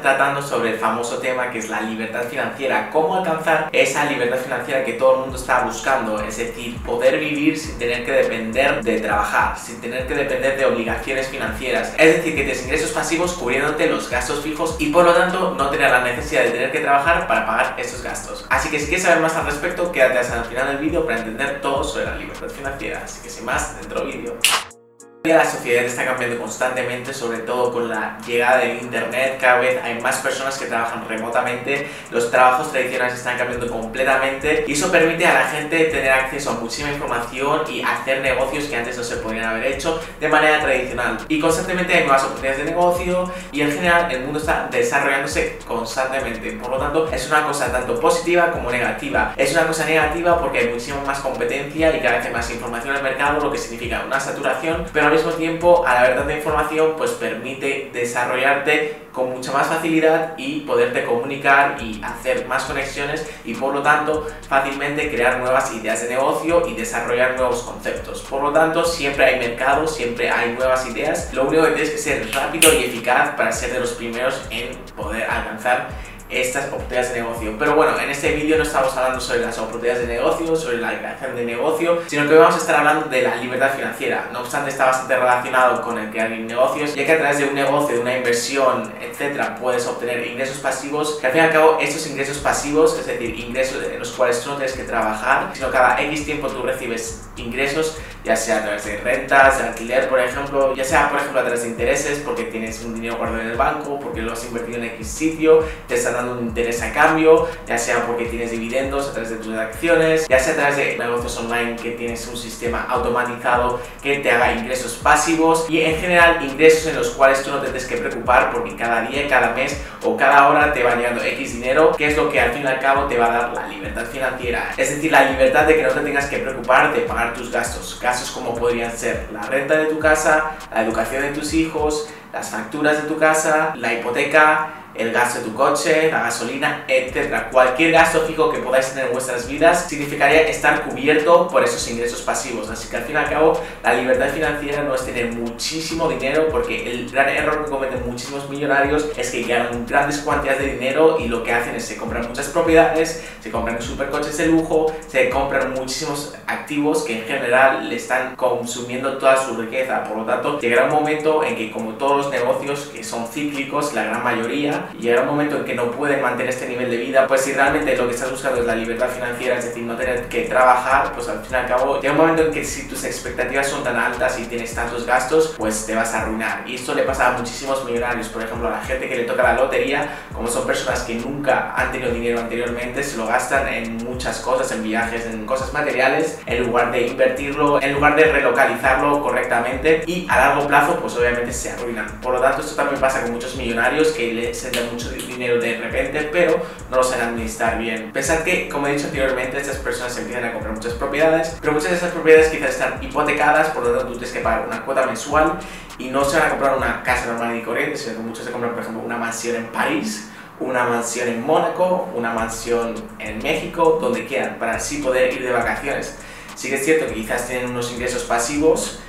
tratando sobre el famoso tema que es la libertad financiera, cómo alcanzar esa libertad financiera que todo el mundo está buscando, es decir, poder vivir sin tener que depender de trabajar, sin tener que depender de obligaciones financieras, es decir, que tienes ingresos pasivos cubriéndote los gastos fijos y por lo tanto no tener la necesidad de tener que trabajar para pagar esos gastos. Así que si quieres saber más al respecto, quédate hasta el final del vídeo para entender todo sobre la libertad financiera. Así que sin más, dentro vídeo. La sociedad está cambiando constantemente, sobre todo con la llegada del Internet. Cada vez hay más personas que trabajan remotamente, los trabajos tradicionales están cambiando completamente y eso permite a la gente tener acceso a muchísima información y hacer negocios que antes no se podrían haber hecho de manera tradicional. Y constantemente hay nuevas oportunidades de negocio y en general el mundo está desarrollándose constantemente. Por lo tanto, es una cosa tanto positiva como negativa. Es una cosa negativa porque hay muchísima más competencia y cada vez hay más información en el mercado, lo que significa una saturación, pero mismo tiempo, al haber tanta información, pues permite desarrollarte con mucha más facilidad y poderte comunicar y hacer más conexiones y por lo tanto fácilmente crear nuevas ideas de negocio y desarrollar nuevos conceptos. Por lo tanto, siempre hay mercado, siempre hay nuevas ideas. Lo único que tienes que ser rápido y eficaz para ser de los primeros en poder alcanzar estas oportunidades de negocio. Pero bueno, en este vídeo no estamos hablando sobre las oportunidades de negocio, sobre la creación de negocio, sino que vamos a estar hablando de la libertad financiera. No obstante, está bastante relacionado con el crear negocios, ya que a través de un negocio, de una inversión, etcétera, puedes obtener ingresos pasivos, que al fin y al cabo estos ingresos pasivos, es decir, ingresos en los cuales tú no tienes que trabajar, sino cada X tiempo tú recibes ingresos, ya sea a través de rentas, de alquiler, por ejemplo, ya sea, por ejemplo, a través de intereses, porque tienes un dinero guardado en el banco, porque lo has invertido en X sitio, te están dando un interés a cambio, ya sea porque tienes dividendos a través de tus acciones, ya sea a través de negocios online que tienes un sistema automatizado que te haga ingresos pasivos y en general ingresos en los cuales tú no te tienes que preocupar porque cada día, cada mes o cada hora te va llegando X dinero, que es lo que al fin y al cabo te va a dar la libertad financiera. Es decir, la libertad de que no te tengas que preocupar de pagar tus gastos. Gastos como podrían ser la renta de tu casa, la educación de tus hijos, las facturas de tu casa, la hipoteca, el gasto de tu coche, la gasolina, etcétera. Cualquier gasto fijo que podáis tener en vuestras vidas significaría estar cubierto por esos ingresos pasivos. Así que al fin y al cabo, la libertad financiera no es tener muchísimo dinero, porque el gran error que cometen muchísimos millonarios es que ganan grandes cantidades de dinero y lo que hacen es se compran muchas propiedades, se compran supercoches de lujo, se compran muchísimos activos que en general le están consumiendo toda su riqueza. Por lo tanto, llegará un momento en que como todos los negocios que son cíclicos, la gran mayoría, y llegará un momento en que no pueden mantener este nivel de vida, pues si realmente lo que estás buscando es la libertad financiera, es decir, no tener que trabajar, pues al fin y al cabo llega un momento en que si tus expectativas son tan altas y tienes tantos gastos, pues te vas a arruinar. Y esto le pasa a muchísimos millonarios, por ejemplo, a la gente que le toca la lotería, como son personas que nunca han tenido dinero anteriormente, se lo gastan en muchas cosas, en viajes, en cosas materiales, en lugar de invertirlo, en lugar de relocalizarlo correctamente y a largo plazo, pues obviamente se arruinan. Por lo tanto, esto también pasa con muchos millonarios que mucho dinero de repente, pero no lo saben administrar bien. Pensad que, como he dicho anteriormente, estas personas empiezan a comprar muchas propiedades, pero muchas de esas propiedades quizás están hipotecadas, por lo tanto tú tienes que pagar una cuota mensual y no se van a comprar una casa normal y corriente, sino que muchos se compran, por ejemplo, una mansión en París una mansión en Mónaco, una mansión en México, donde quieran, para así poder ir de vacaciones. Sí que es cierto que quizás tienen unos ingresos pasivos,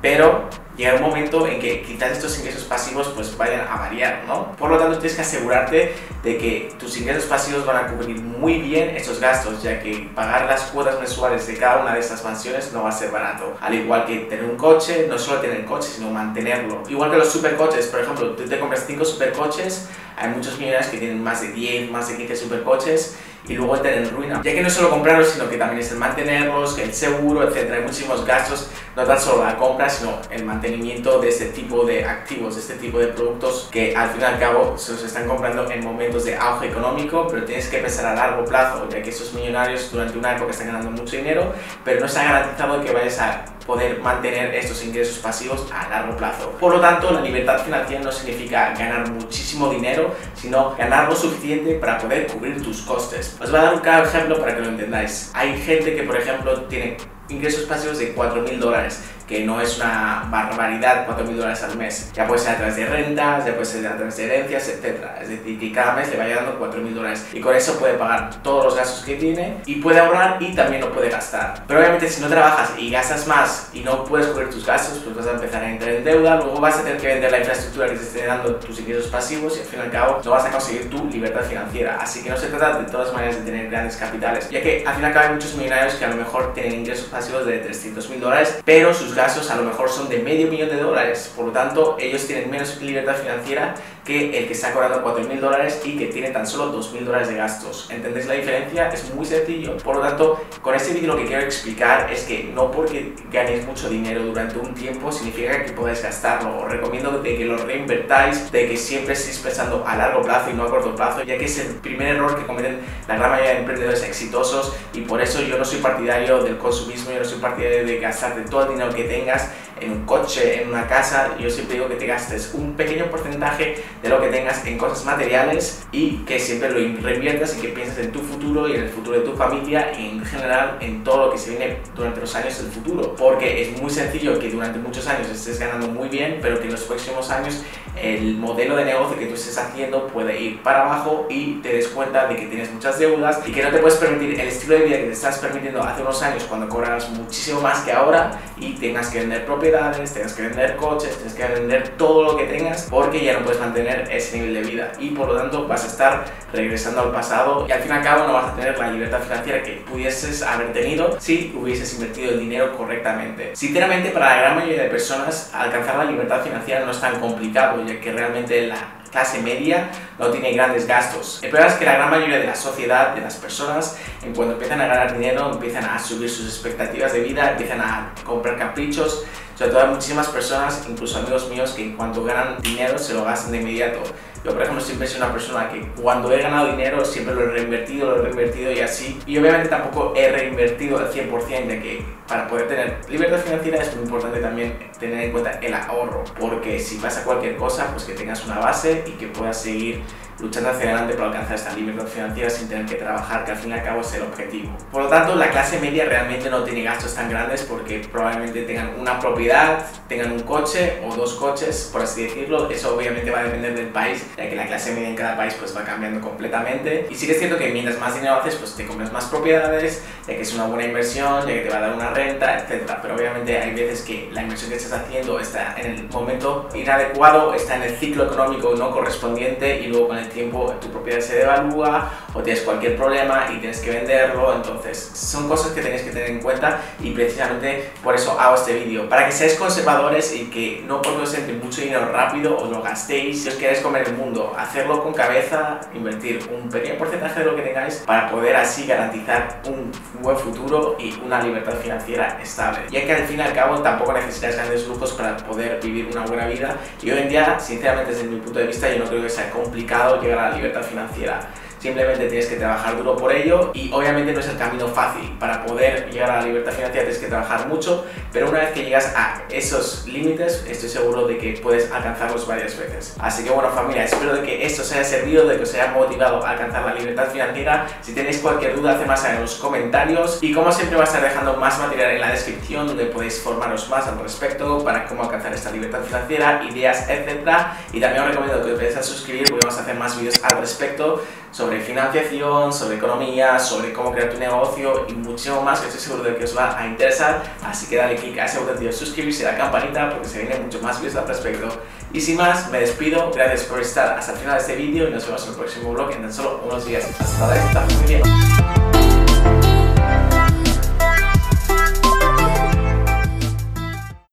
pero llega un momento en que quizás estos ingresos pasivos pues vayan a variar, ¿no? Por lo tanto, tienes que asegurarte de que tus ingresos pasivos van a cubrir muy bien esos gastos, ya que pagar las cuotas mensuales de cada una de estas mansiones no va a ser barato. Al igual que tener un coche, no solo tener el coche, sino mantenerlo. Igual que los supercoches, por ejemplo, tú te compras 5 supercoches, hay muchos millonarios que tienen más de 10, más de 15 supercoches y luego entren en ruina. Ya que no es solo comprarlos, sino que también es el mantenerlos, el seguro, etc. Hay muchísimos gastos, no tan solo la compra, sino el mantenimiento de este tipo de activos, de este tipo de productos que al fin y al cabo se los están comprando en momentos de auge económico, pero tienes que pensar a largo plazo, ya que esos millonarios durante una época están ganando mucho dinero, pero no está garantizado que vayas a poder mantener estos ingresos pasivos a largo plazo. Por lo tanto, la libertad financiera no significa ganar muchísimo dinero, sino ganar lo suficiente para poder cubrir tus costes. Os voy a dar un claro ejemplo para que lo entendáis. Hay gente que, por ejemplo, tiene ingresos pasivos de 4.000 dólares que no es una barbaridad 4.000 dólares al mes. Ya puede ser a través de rentas, ya puede ser a través de herencias, etc. Es decir, que cada mes le vaya dando 4.000 dólares y con eso puede pagar todos los gastos que tiene y puede ahorrar y también lo puede gastar. Pero obviamente si no trabajas y gastas más y no puedes cubrir tus gastos, pues vas a empezar a entrar en deuda, luego vas a tener que vender la infraestructura que te esté dando tus ingresos pasivos y al fin y al cabo no vas a conseguir tu libertad financiera. Así que no se trata de todas maneras de tener grandes capitales, ya que al fin y al cabo hay muchos millonarios que a lo mejor tienen ingresos pasivos de 300.000 dólares, pero sus gastos a lo mejor son de medio millón de dólares. Por lo tanto, ellos tienen menos libertad financiera que el que está cobrando 4.000 dólares y que tiene tan solo 2.000 dólares de gastos. ¿Entendéis la diferencia? Es muy sencillo. Por lo tanto, con este vídeo lo que quiero explicar es que no porque ganéis mucho dinero durante un tiempo significa que podáis gastarlo. Os recomiendo de que lo reinvertáis, de que siempre estéis pensando a largo plazo y no a corto plazo, ya que es el primer error que cometen la gran mayoría de emprendedores exitosos y por eso yo no soy partidario del consumismo, yo no soy partidario de gastarte todo el dinero que tengas en un coche, en una casa, yo siempre digo que te gastes un pequeño porcentaje de lo que tengas en cosas materiales y que siempre lo reinviertas y que pienses en tu futuro y en el futuro de tu familia y en general en todo lo que se viene durante los años del futuro. Porque es muy sencillo que durante muchos años estés ganando muy bien, pero que en los próximos años el modelo de negocio que tú estés haciendo puede ir para abajo y te des cuenta de que tienes muchas deudas y que no te puedes permitir el estilo de vida que te estás permitiendo hace unos años cuando cobras muchísimo más que ahora y tengas que vender propiedades, tengas que vender coches, tengas que vender todo lo que tengas porque ya no puedes mantener ese nivel de vida y por lo tanto vas a estar regresando al pasado y al fin y al cabo no vas a tener la libertad financiera que pudieses haber tenido si hubieses invertido el dinero correctamente. Sinceramente para la gran mayoría de personas alcanzar la libertad financiera no es tan complicado ya que realmente la clase media no tiene grandes gastos. El problema es que la gran mayoría de la sociedad, de las personas, en cuando empiezan a ganar dinero, empiezan a subir sus expectativas de vida, empiezan a comprar caprichos, sobre todo hay muchísimas personas, incluso amigos míos, que en cuanto ganan dinero se lo gastan de inmediato. Yo, por ejemplo, siempre soy una persona que cuando he ganado dinero siempre lo he reinvertido, lo he reinvertido y así. Y obviamente tampoco he reinvertido al 100%, de que para poder tener libertad financiera es muy importante también tener en cuenta el ahorro, porque si pasa cualquier cosa, pues que tengas una base y que puedas seguir luchando hacia adelante para alcanzar esta libertad financiera sin tener que trabajar, que al fin y al cabo es el objetivo. Por lo tanto, la clase media realmente no tiene gastos tan grandes porque probablemente tengan una propiedad, tengan un coche o dos coches, por así decirlo. Eso obviamente va a depender del país, ya que la clase media en cada país pues va cambiando completamente. Y sí que es cierto que mientras más dinero haces, pues te compras más propiedades, ya que es una buena inversión, ya que te va a dar una renta, etc. Pero obviamente hay veces que la inversión que estás haciendo está en el momento inadecuado, está en el ciclo económico no correspondiente y luego con el tiempo tu propiedad se devalúa o tienes cualquier problema y tienes que venderlo. Entonces son cosas que tenéis que tener en cuenta y precisamente por eso hago este vídeo. Para que seáis conservadores y que no porque os entre mucho dinero rápido os lo gastéis. Si os queréis comer el mundo, hacerlo con cabeza, invertir un pequeño porcentaje de lo que tengáis para poder así garantizar un buen futuro y una libertad financiera estable. Ya que al fin y al cabo tampoco necesitáis grandes lujos para poder vivir una buena vida y hoy en día, sinceramente desde mi punto de vista, yo no creo que sea complicado llegar a la libertad financiera. Simplemente tienes que trabajar duro por ello y obviamente no es el camino fácil. Para poder llegar a la libertad financiera tienes que trabajar mucho, pero una vez que llegas a esos límites, estoy seguro de que puedes alcanzarlos varias veces. Así que bueno familia, espero de que esto os haya servido, de que os haya motivado a alcanzar la libertad financiera. Si tenéis cualquier duda, haced más en los comentarios y como siempre voy a estar dejando más material en la descripción donde podéis formaros más al respecto para cómo alcanzar esta libertad financiera, ideas, etc. Y también os recomiendo que os a suscribir porque vamos a hacer más vídeos al respecto sobre financiación, sobre economía, sobre cómo crear tu negocio y muchísimo más que estoy seguro de que os va a interesar. Así que dale click a ese botón de suscribirse a la campanita porque se vienen mucho más vídeos al respecto. Y sin más, me despido. Gracias por estar hasta el final de este vídeo y nos vemos en el próximo vlog en tan solo unos días. Hasta la próxima.